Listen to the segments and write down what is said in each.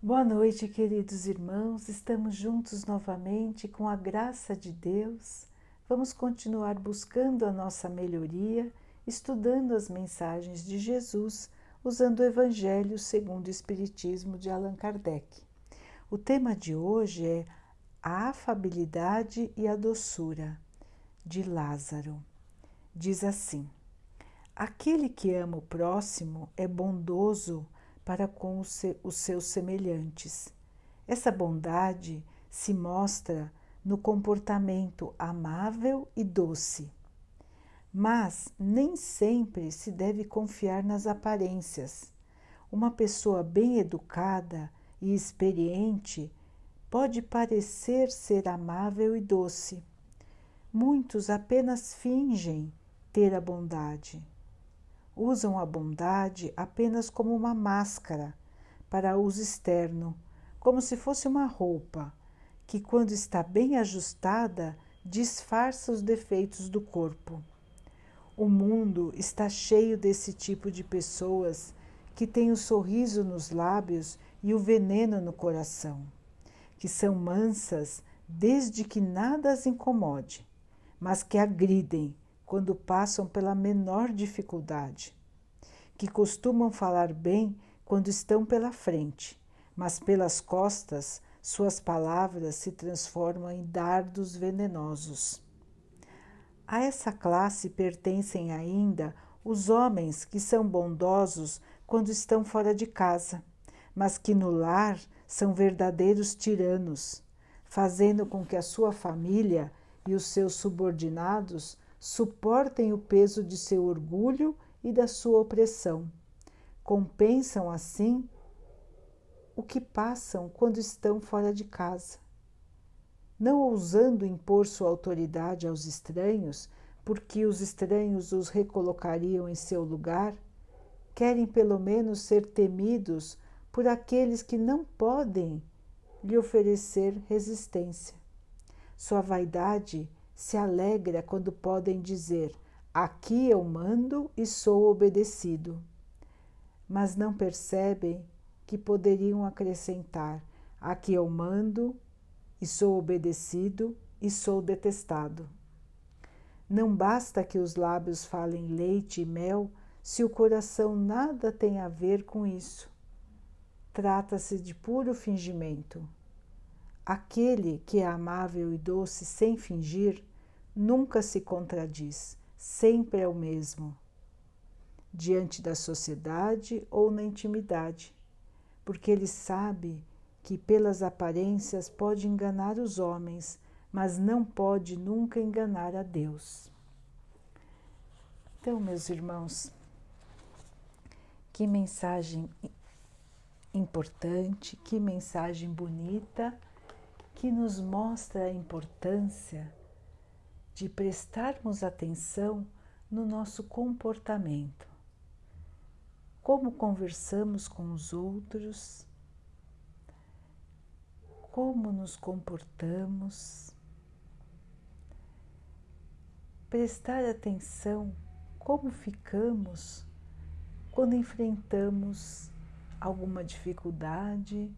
Boa noite, queridos irmãos. Estamos juntos novamente com a graça de Deus. Vamos continuar buscando a nossa melhoria, estudando as mensagens de Jesus, usando o Evangelho segundo o Espiritismo de Allan Kardec. O tema de hoje é a afabilidade e a doçura de Lázaro. Diz assim: Aquele que ama o próximo é bondoso para com os seus semelhantes. Essa bondade se mostra no comportamento amável e doce. Mas nem sempre se deve confiar nas aparências. Uma pessoa bem educada e experiente pode parecer ser amável e doce. Muitos apenas fingem ter a bondade usam a bondade apenas como uma máscara para uso externo, como se fosse uma roupa que, quando está bem ajustada, disfarça os defeitos do corpo. O mundo está cheio desse tipo de pessoas que têm o sorriso nos lábios e o veneno no coração, que são mansas desde que nada as incomode, mas que agridem quando passam pela menor dificuldade, que costumam falar bem quando estão pela frente, mas pelas costas suas palavras se transformam em dardos venenosos. A essa classe pertencem ainda os homens que são bondosos quando estão fora de casa, mas que no lar são verdadeiros tiranos, fazendo com que a sua família e os seus subordinados suportem o peso de seu orgulho e da sua opressão. Compensam assim o que passam quando estão fora de casa. Não ousando impor sua autoridade aos estranhos, porque os estranhos os recolocariam em seu lugar, querem pelo menos ser temidos por aqueles que não podem lhe oferecer resistência. Sua vaidade se alegra quando podem dizer: Aqui eu mando e sou obedecido. Mas não percebem que poderiam acrescentar: Aqui eu mando e sou obedecido e sou detestado. Não basta que os lábios falem leite e mel se o coração nada tem a ver com isso. Trata-se de puro fingimento. Aquele que é amável e doce sem fingir nunca se contradiz, sempre é o mesmo, diante da sociedade ou na intimidade, porque ele sabe que pelas aparências pode enganar os homens, mas não pode nunca enganar a Deus. Então, meus irmãos, que mensagem importante, que mensagem bonita que nos mostra a importância de prestarmos atenção no nosso comportamento, como conversamos com os outros, como nos comportamos, prestar atenção como ficamos quando enfrentamos alguma dificuldade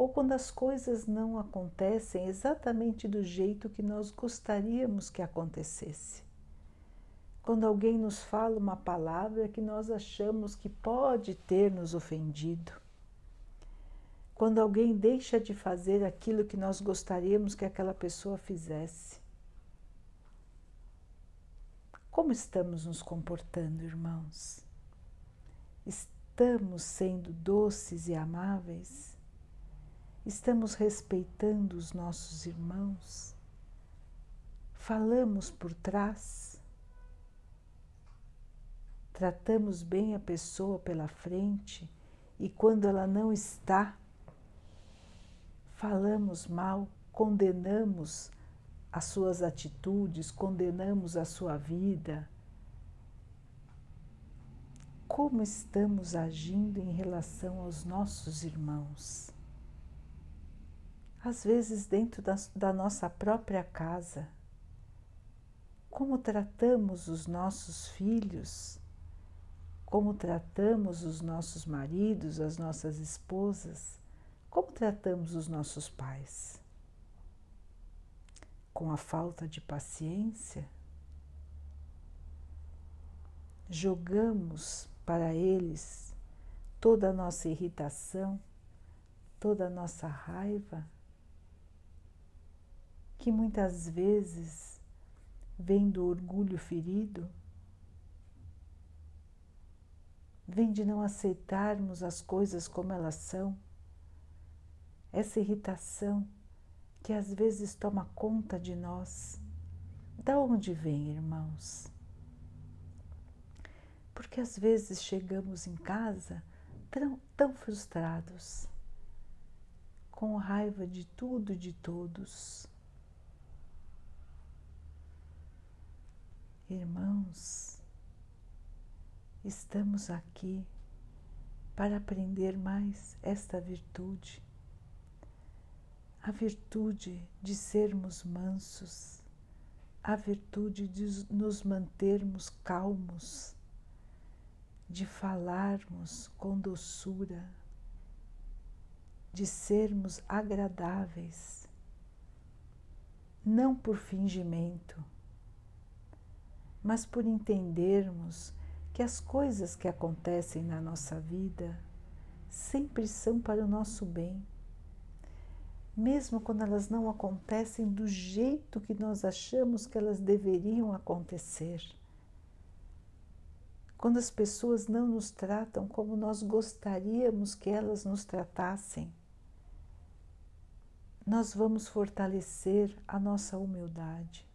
ou quando as coisas não acontecem exatamente do jeito que nós gostaríamos que acontecesse. Quando alguém nos fala uma palavra que nós achamos que pode ter nos ofendido. Quando alguém deixa de fazer aquilo que nós gostaríamos que aquela pessoa fizesse. Como estamos nos comportando, irmãos? Estamos sendo doces e amáveis? Estamos respeitando os nossos irmãos? Falamos por trás? Tratamos bem a pessoa pela frente e quando ela não está, falamos mal, condenamos as suas atitudes, condenamos a sua vida? Como estamos agindo em relação aos nossos irmãos? Às vezes dentro da, da nossa própria casa. Como tratamos os nossos filhos, como tratamos os nossos maridos, as nossas esposas, Como tratamos os nossos pais? Com a falta de paciência? Jogamos para eles toda a nossa irritação, toda a nossa raiva, que muitas vezes vem do orgulho ferido, vem de não aceitarmos as coisas como elas são essa irritação que às vezes toma conta de nós. Da onde vem, irmãos? Porque às vezes chegamos em casa tão, tão frustrados, com raiva de tudo e de todos. Irmãos, estamos aqui para aprender mais esta virtude a virtude de sermos mansos, a virtude de nos mantermos calmos, de falarmos com doçura, de sermos agradáveis, não por fingimento, mas por entendermos que as coisas que acontecem na nossa vida sempre são para o nosso bem mesmo quando elas não acontecem do jeito que nós achamos que elas deveriam acontecer. Quando as pessoas não nos tratam como nós gostaríamos que elas nos tratassem, nós vamos fortalecer a nossa humildade.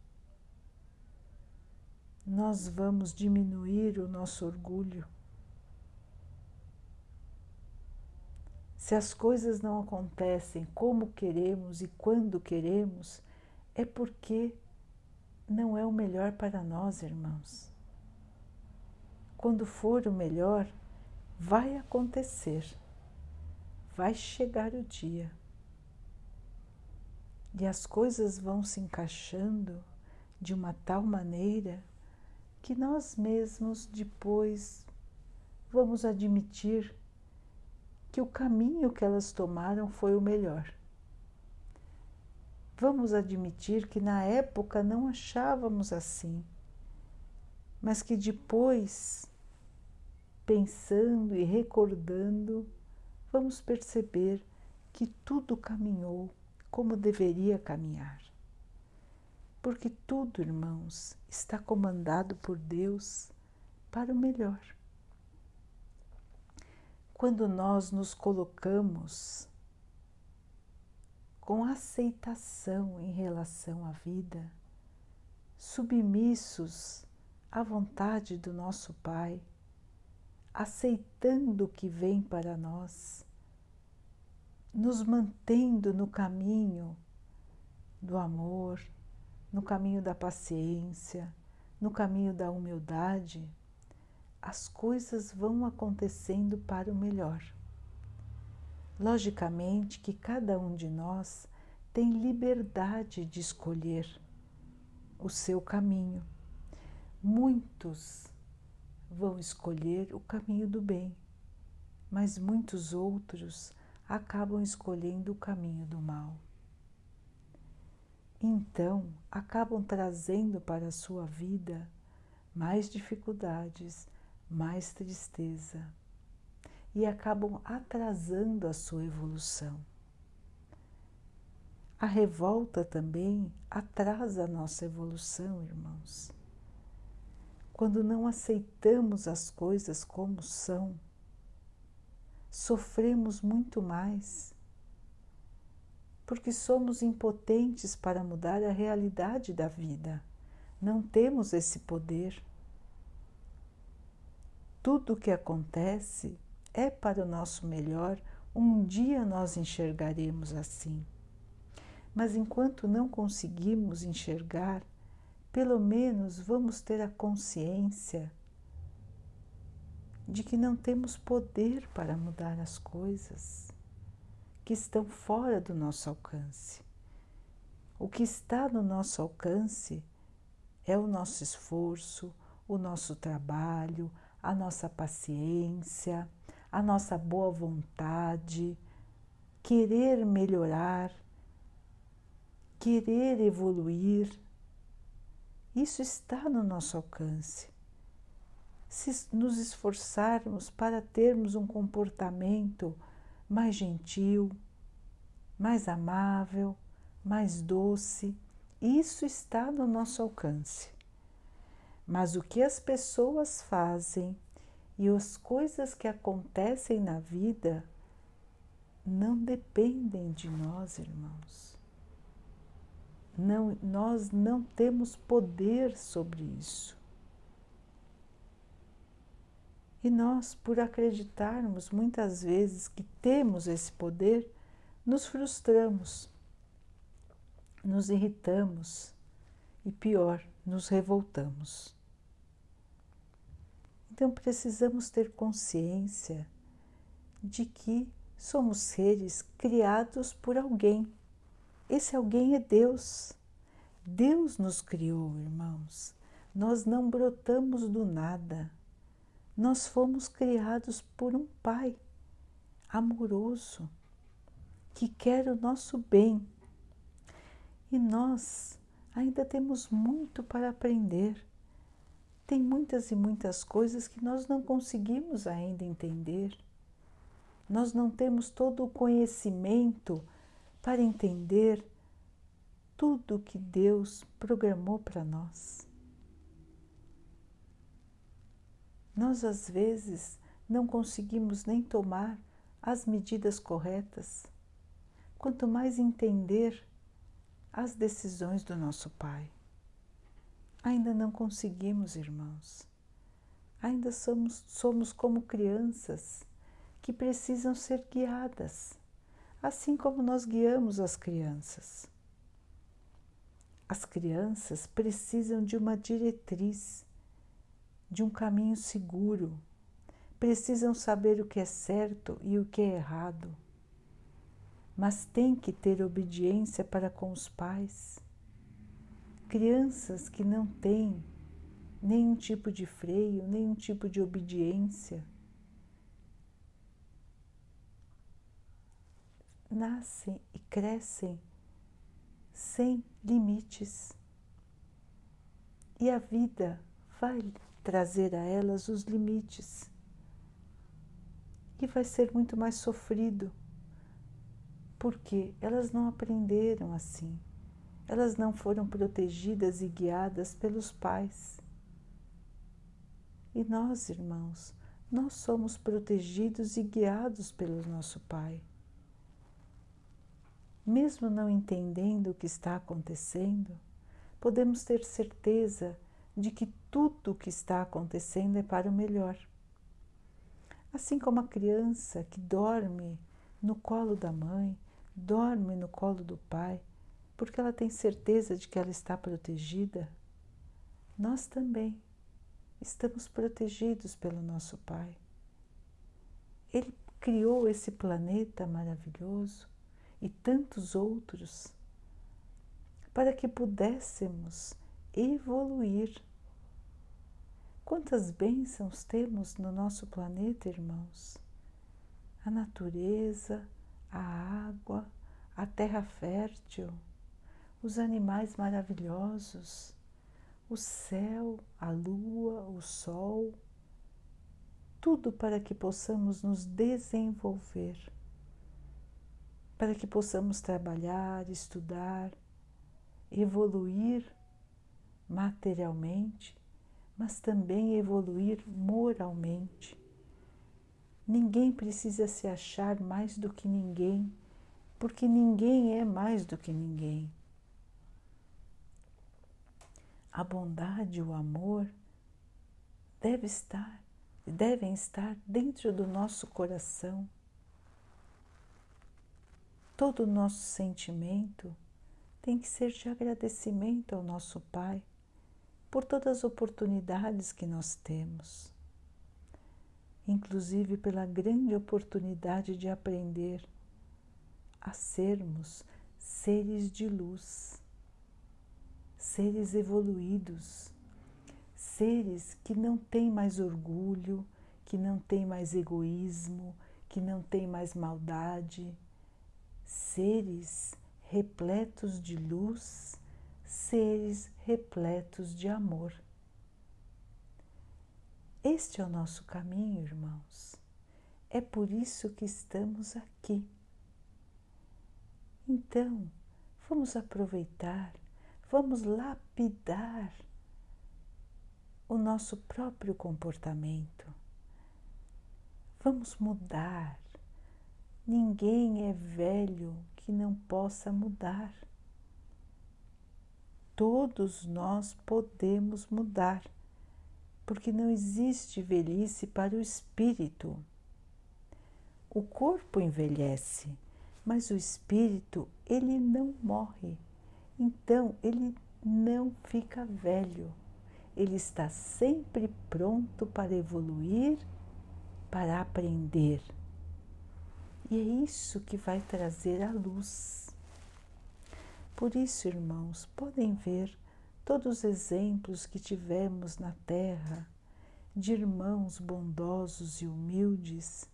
Nós vamos diminuir o nosso orgulho. Se as coisas não acontecem como queremos e quando queremos, é porque não é o melhor para nós, irmãos. Quando for o melhor, vai acontecer, vai chegar o dia. E as coisas vão se encaixando de uma tal maneira que nós mesmos depois vamos admitir que o caminho que elas tomaram foi o melhor. Vamos admitir que na época não achávamos assim, mas que depois, pensando e recordando, vamos perceber que tudo caminhou como deveria caminhar. Porque tudo, irmãos, está comandado por Deus para o melhor. Quando nós nos colocamos com aceitação em relação à vida, submissos à vontade do nosso Pai, aceitando o que vem para nós, nos mantendo no caminho do amor, no caminho da paciência, no caminho da humildade as coisas vão acontecendo para o melhor. Logicamente que cada um de nós tem liberdade de escolher o seu caminho. Muitos vão escolher o caminho do bem, mas muitos outros acabam escolhendo o caminho do mal. Então, acabam trazendo para a sua vida mais dificuldades, mais tristeza e acabam atrasando a sua evolução. A revolta também atrasa a nossa evolução, irmãos. Quando não aceitamos as coisas como são, sofremos muito mais, porque somos impotentes para mudar a realidade da vida, não temos esse poder. Tudo o que acontece é para o nosso melhor, um dia nós enxergaremos assim. Mas enquanto não conseguimos enxergar, pelo menos vamos ter a consciência de que não temos poder para mudar as coisas que estão fora do nosso alcance. O que está no nosso alcance é o nosso esforço, o nosso trabalho, a nossa paciência, a nossa boa vontade, querer melhorar, querer evoluir. Isso está no nosso alcance. Se nos esforçarmos para termos um comportamento mais gentil, mais amável, mais doce, isso está no nosso alcance. Mas o que as pessoas fazem e as coisas que acontecem na vida não dependem de nós, irmãos. Não, nós não temos poder sobre isso. E nós, por acreditarmos muitas vezes que temos esse poder, nos frustramos, nos irritamos e, pior, nos revoltamos. Então precisamos ter consciência de que somos seres criados por alguém. Esse alguém é Deus. Deus nos criou, irmãos. Nós não brotamos do nada. Nós fomos criados por um Pai amoroso que quer o nosso bem. E nós ainda temos muito para aprender tem muitas e muitas coisas que nós não conseguimos ainda entender. Nós não temos todo o conhecimento para entender tudo que Deus programou para nós. Nós, às vezes, não conseguimos nem tomar as medidas corretas, quanto mais entender as decisões do nosso Pai. Ainda não conseguimos, irmãos. Ainda somos, somos como crianças que precisam ser guiadas, assim como nós guiamos as crianças. As crianças precisam de uma diretriz, de um caminho seguro, precisam saber o que é certo e o que é errado, mas têm que ter obediência para com os pais. Crianças que não têm nenhum tipo de freio, nenhum tipo de obediência, nascem e crescem sem limites. E a vida vai trazer a elas os limites. E vai ser muito mais sofrido, porque elas não aprenderam assim elas não foram protegidas e guiadas pelos pais. E nós, irmãos, nós somos protegidos e guiados pelo nosso Pai. Mesmo não entendendo o que está acontecendo, podemos ter certeza de que tudo o que está acontecendo é para o melhor. Assim como a criança que dorme no colo da mãe, dorme no colo do pai, porque ela tem certeza de que ela está protegida, nós também estamos protegidos pelo nosso Pai. Ele criou esse planeta maravilhoso e tantos outros para que pudéssemos evoluir. Quantas bênçãos temos no nosso planeta, irmãos? A natureza, a água, a terra fértil os animais maravilhosos, o céu, a lua, o sol, tudo para que possamos nos desenvolver, para que possamos trabalhar, estudar, evoluir materialmente, mas também evoluir moralmente. Ninguém precisa se achar mais do que ninguém, porque ninguém é mais do que ninguém a bondade, o amor deve estar, devem estar dentro do nosso coração. Todo o nosso sentimento tem que ser de agradecimento ao nosso Pai por todas as oportunidades que nós temos, inclusive pela grande oportunidade de aprender a sermos seres de luz seres evoluídos, seres que não têm mais orgulho, que não têm mais egoísmo, que não têm mais maldade, seres repletos de luz, seres repletos de amor. Este é o nosso caminho, irmãos. É por isso que estamos aqui. Então, vamos aproveitar, vamos lapidar o nosso próprio comportamento. Vamos mudar. Ninguém é velho que não possa mudar. Todos nós podemos mudar, porque não existe velhice para o espírito. O corpo envelhece, mas o espírito, ele não morre. Então, ele não fica velho. Ele está sempre pronto para evoluir, para aprender. E é isso que vai trazer a luz. Por isso, irmãos, podem ver todos os exemplos que tivemos na Terra de irmãos bondosos e humildes.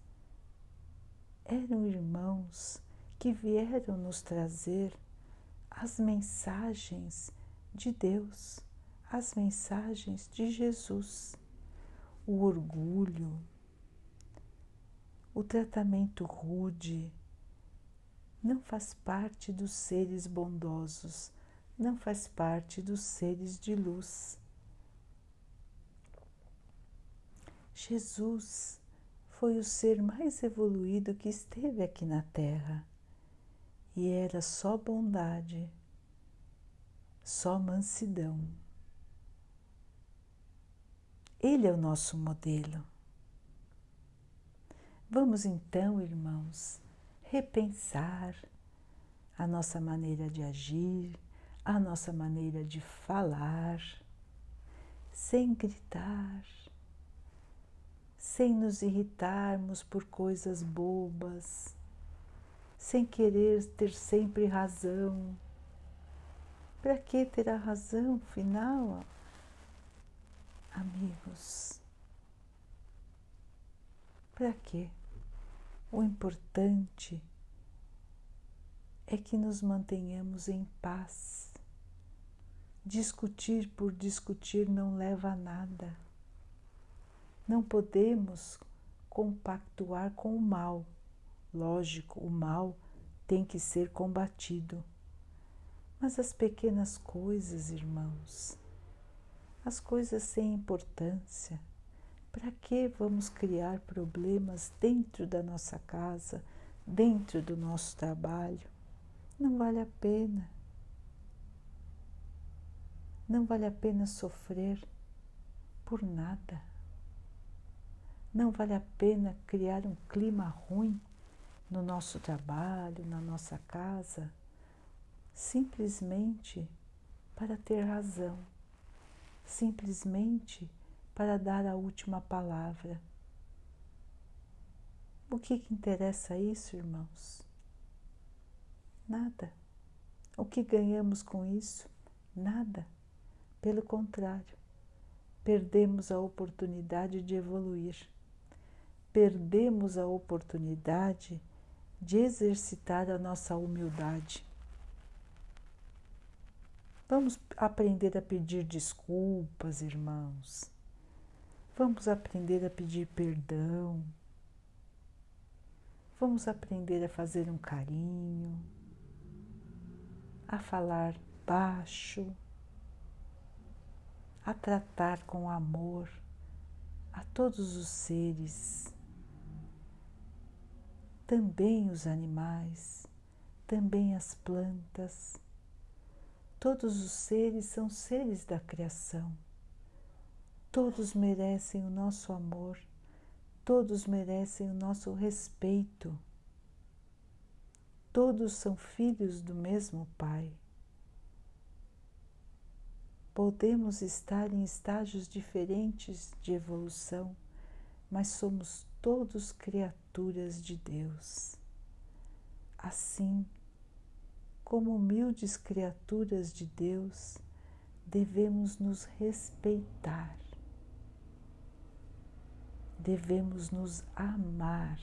Eram irmãos que vieram nos trazer as mensagens de Deus, as mensagens de Jesus. O orgulho, o tratamento rude não faz parte dos seres bondosos, não faz parte dos seres de luz. Jesus foi o ser mais evoluído que esteve aqui na Terra e era só bondade, só mansidão. Ele é o nosso modelo. Vamos então, irmãos, repensar a nossa maneira de agir, a nossa maneira de falar, sem gritar, sem nos irritarmos por coisas bobas sem querer ter sempre razão. Para que ter a razão final, amigos? Para quê? O importante é que nos mantenhamos em paz. Discutir por discutir não leva a nada. Não podemos compactuar com o mal. Lógico, o mal tem que ser combatido. Mas as pequenas coisas, irmãos, as coisas sem importância, para que vamos criar problemas dentro da nossa casa, dentro do nosso trabalho? Não vale a pena. Não vale a pena sofrer por nada. Não vale a pena criar um clima ruim no nosso trabalho, na nossa casa, simplesmente para ter razão, simplesmente para dar a última palavra. O que, que interessa isso, irmãos? Nada. O que ganhamos com isso? Nada. Pelo contrário, perdemos a oportunidade de evoluir, perdemos a oportunidade de exercitar a nossa humildade. Vamos aprender a pedir desculpas, irmãos. Vamos aprender a pedir perdão. Vamos aprender a fazer um carinho, a falar baixo, a tratar com amor a todos os seres também os animais, também as plantas. Todos os seres são seres da criação. Todos merecem o nosso amor, todos merecem o nosso respeito. Todos são filhos do mesmo Pai. Podemos estar em estágios diferentes de evolução, mas somos todos criaturas de Deus. Assim, como humildes criaturas de Deus, devemos nos respeitar, devemos nos amar.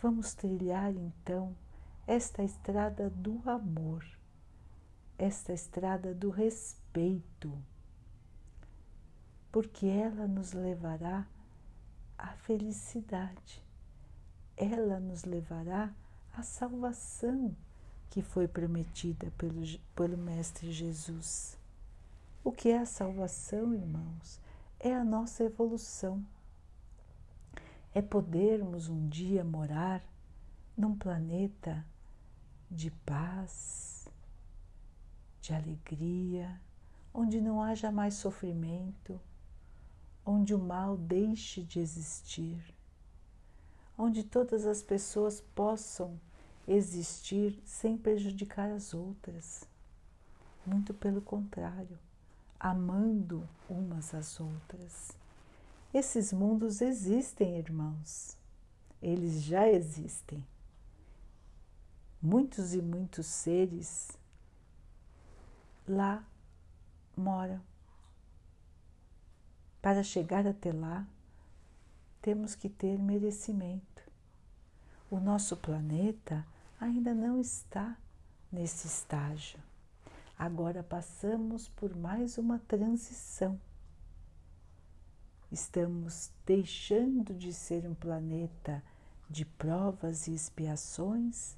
Vamos trilhar então esta estrada do amor, esta estrada do respeito, porque ela nos levará à felicidade, ela nos levará à salvação que foi prometida pelo, pelo Mestre Jesus. O que é a salvação, irmãos? É a nossa evolução. É podermos um dia morar num planeta de paz, de alegria, onde não haja mais sofrimento, onde o mal deixe de existir, onde todas as pessoas possam existir sem prejudicar as outras. Muito pelo contrário, amando umas às outras. Esses mundos existem, irmãos. Eles já existem. Muitos e muitos seres lá moram. Para chegar até lá, temos que ter merecimento. O nosso planeta ainda não está nesse estágio. Agora passamos por mais uma transição. Estamos deixando de ser um planeta de provas e expiações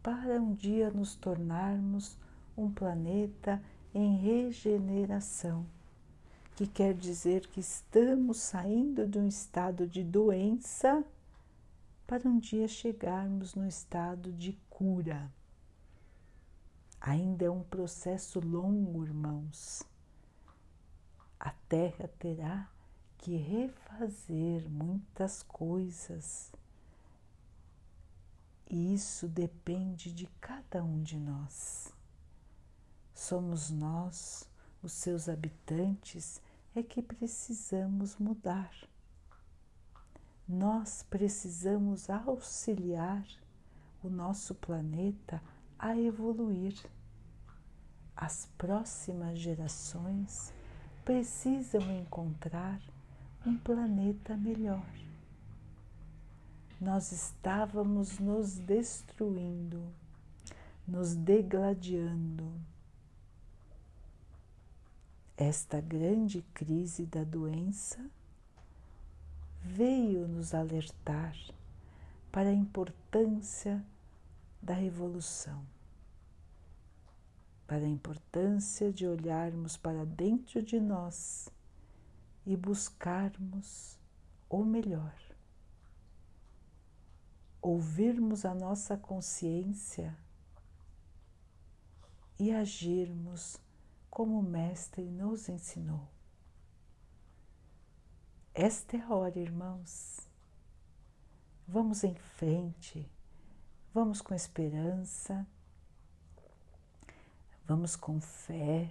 para um dia nos tornarmos um planeta em regeneração, que quer dizer que estamos saindo de um estado de doença para um dia chegarmos no estado de cura. Ainda é um processo longo, irmãos. A Terra terá que refazer muitas coisas. E isso depende de cada um de nós. Somos nós, os seus habitantes, é que precisamos mudar nós precisamos auxiliar o nosso planeta a evoluir. As próximas gerações precisam encontrar um planeta melhor. Nós estávamos nos destruindo, nos degladiando. Esta grande crise da doença veio nos alertar para a importância da revolução, para a importância de olharmos para dentro de nós e buscarmos o melhor, ouvirmos a nossa consciência e agirmos como o Mestre nos ensinou. Esta é a hora, irmãos. Vamos em frente, vamos com esperança, vamos com fé.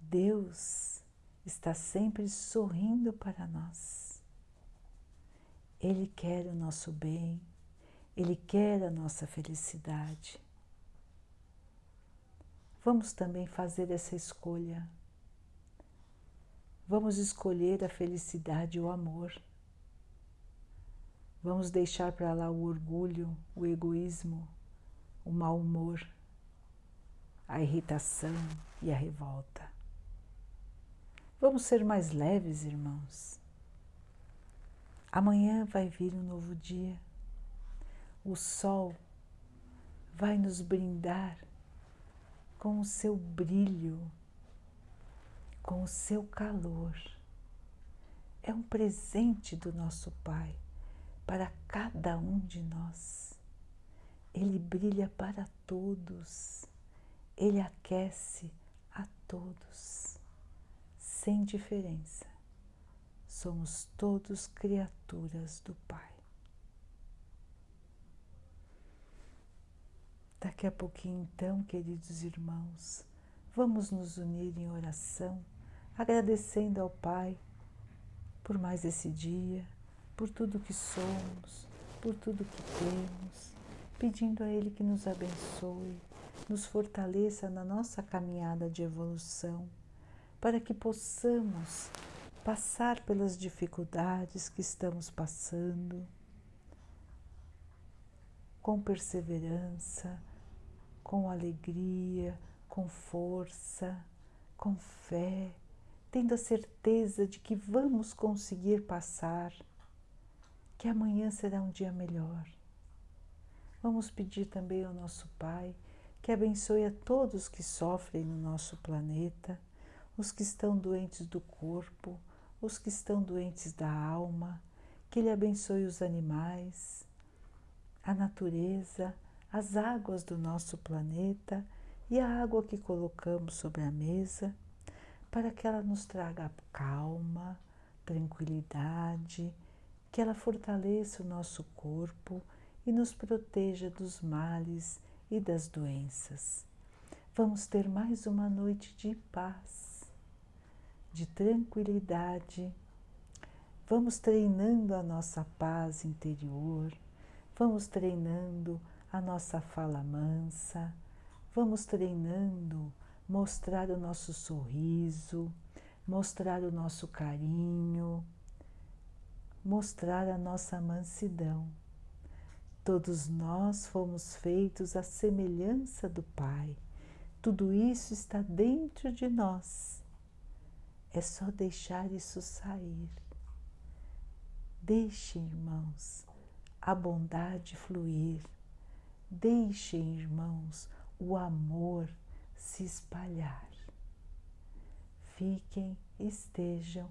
Deus está sempre sorrindo para nós. Ele quer o nosso bem, Ele quer a nossa felicidade. Vamos também fazer essa escolha Vamos escolher a felicidade e o amor. Vamos deixar para lá o orgulho, o egoísmo, o mau humor, a irritação e a revolta. Vamos ser mais leves, irmãos. Amanhã vai vir um novo dia. O sol vai nos brindar com o seu brilho com o seu calor. É um presente do nosso Pai para cada um de nós. Ele brilha para todos, ele aquece a todos, sem diferença. Somos todos criaturas do Pai. Daqui a pouquinho, então, queridos irmãos, vamos nos unir em oração agradecendo ao Pai por mais esse dia, por tudo que somos, por tudo que temos, pedindo a Ele que nos abençoe, nos fortaleça na nossa caminhada de evolução, para que possamos passar pelas dificuldades que estamos passando com perseverança, com alegria, com força, com fé, tendo a certeza de que vamos conseguir passar, que amanhã será um dia melhor. Vamos pedir também ao nosso Pai que abençoe a todos que sofrem no nosso planeta, os que estão doentes do corpo, os que estão doentes da alma, que Ele abençoe os animais, a natureza, as águas do nosso planeta e a água que colocamos sobre a mesa, para que ela nos traga calma, tranquilidade, que ela fortaleça o nosso corpo e nos proteja dos males e das doenças. Vamos ter mais uma noite de paz, de tranquilidade. Vamos treinando a nossa paz interior, vamos treinando a nossa fala mansa, vamos treinando mostrar o nosso sorriso, mostrar o nosso carinho, mostrar a nossa mansidão. Todos nós fomos feitos à semelhança do Pai. Tudo isso está dentro de nós. É só deixar isso sair. Deixem, irmãos, a bondade fluir. Deixem, irmãos, o amor se espalhar. Fiquem, estejam